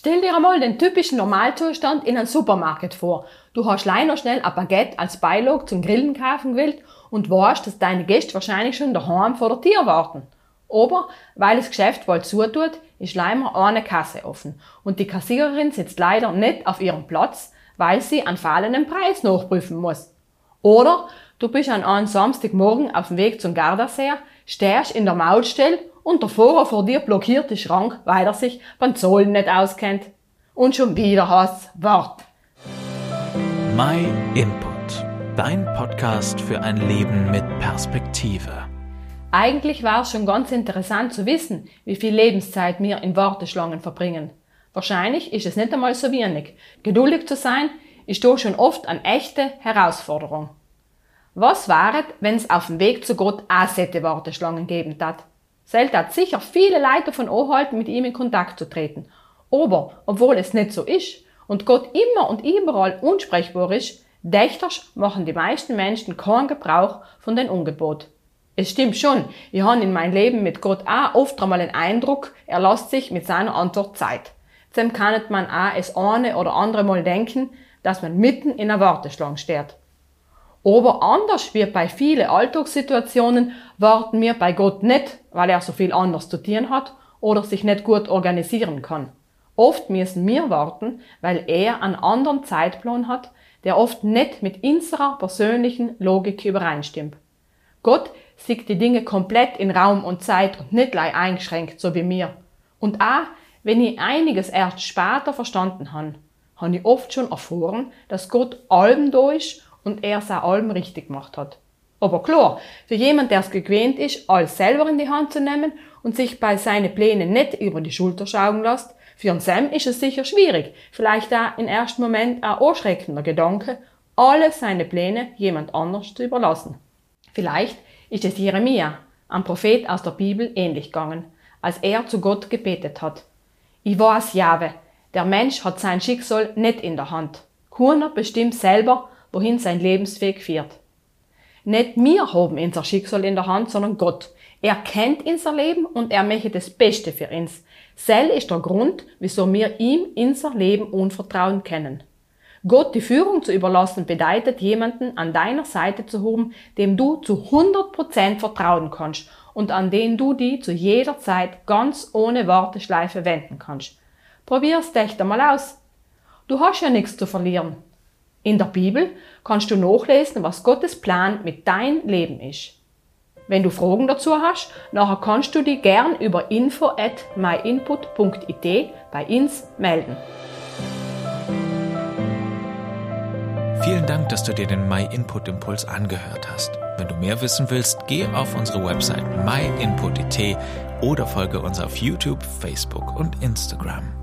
Stell dir einmal den typischen Normalzustand in einem Supermarkt vor. Du hast leider schnell ein Baguette als Beilog zum Grillen kaufen gewählt und weißt, dass deine Gäste wahrscheinlich schon daheim vor der Tür warten. Aber, weil das Geschäft bald zutut, ist leider eine Kasse offen. Und die Kassiererin sitzt leider nicht auf ihrem Platz, weil sie einen fallenden Preis nachprüfen muss. Oder du bist an einem Samstagmorgen auf dem Weg zum Gardasee, stehst in der Mautstelle und der Fahrer vor dir blockiert den Schrank, weil er sich beim Zollen nicht auskennt. Und schon wieder hast Wort. My Input. Dein Podcast für ein Leben mit Perspektive. Eigentlich war es schon ganz interessant zu wissen, wie viel Lebenszeit wir in Warteschlangen verbringen. Wahrscheinlich ist es nicht einmal so wenig. Geduldig zu sein, ist doch schon oft eine echte Herausforderung. Was wäre, wenn es auf dem Weg zu Gott auch solche Warteschlangen geben hat? Selt hat sicher viele Leute davon anhalten, mit ihm in Kontakt zu treten. Aber, obwohl es nicht so ist und Gott immer und überall unsprechbar ist, dächters machen die meisten Menschen keinen Gebrauch von den Ungebot. Es stimmt schon, ich habe in meinem Leben mit Gott auch oft einmal den Eindruck, er lässt sich mit seiner Antwort Zeit. Zudem kann man auch es eine oder andere Mal denken, dass man mitten in einer Warteschlange steht. Aber anders wie bei vielen Alltagssituationen warten wir bei Gott nicht, weil er so viel anders zu tun hat oder sich nicht gut organisieren kann. Oft müssen wir warten, weil er einen anderen Zeitplan hat, der oft nicht mit unserer persönlichen Logik übereinstimmt. Gott sieht die Dinge komplett in Raum und Zeit und nicht gleich eingeschränkt, so wie mir. Und auch, wenn ich einiges erst später verstanden habe, habe ich oft schon erfahren, dass Gott allem da ist und er es auch allem richtig gemacht hat. Aber klar, für jemand, der es gewöhnt ist, alles selber in die Hand zu nehmen und sich bei seinen Plänen nicht über die Schulter schauen lässt, für einen Sam ist es sicher schwierig, vielleicht auch im ersten Moment ein anschreckender Gedanke, alle seine Pläne jemand anders zu überlassen. Vielleicht ist es Jeremia, ein Prophet aus der Bibel, ähnlich gegangen, als er zu Gott gebetet hat. Ich weiß, Jahwe, der Mensch hat sein Schicksal nicht in der Hand. Keiner bestimmt selber, wohin sein Lebensweg führt. Nicht wir haben unser Schicksal in der Hand, sondern Gott. Er kennt unser Leben und er möchte das Beste für uns. Sel ist der Grund, wieso wir ihm unser Leben unvertrauen können. Gott die Führung zu überlassen bedeutet, jemanden an deiner Seite zu haben, dem du zu 100% vertrauen kannst und an den du die zu jeder Zeit ganz ohne Warteschleife wenden kannst. Probier's dich einmal aus. Du hast ja nichts zu verlieren. In der Bibel kannst du nachlesen, was Gottes Plan mit dein Leben ist. Wenn du Fragen dazu hast, nachher kannst du dich gern über info at myinput.it bei uns melden. Vielen Dank, dass du dir den MyInput Impuls angehört hast. Wenn du mehr wissen willst, geh auf unsere Website myinput.it oder folge uns auf YouTube, Facebook und Instagram.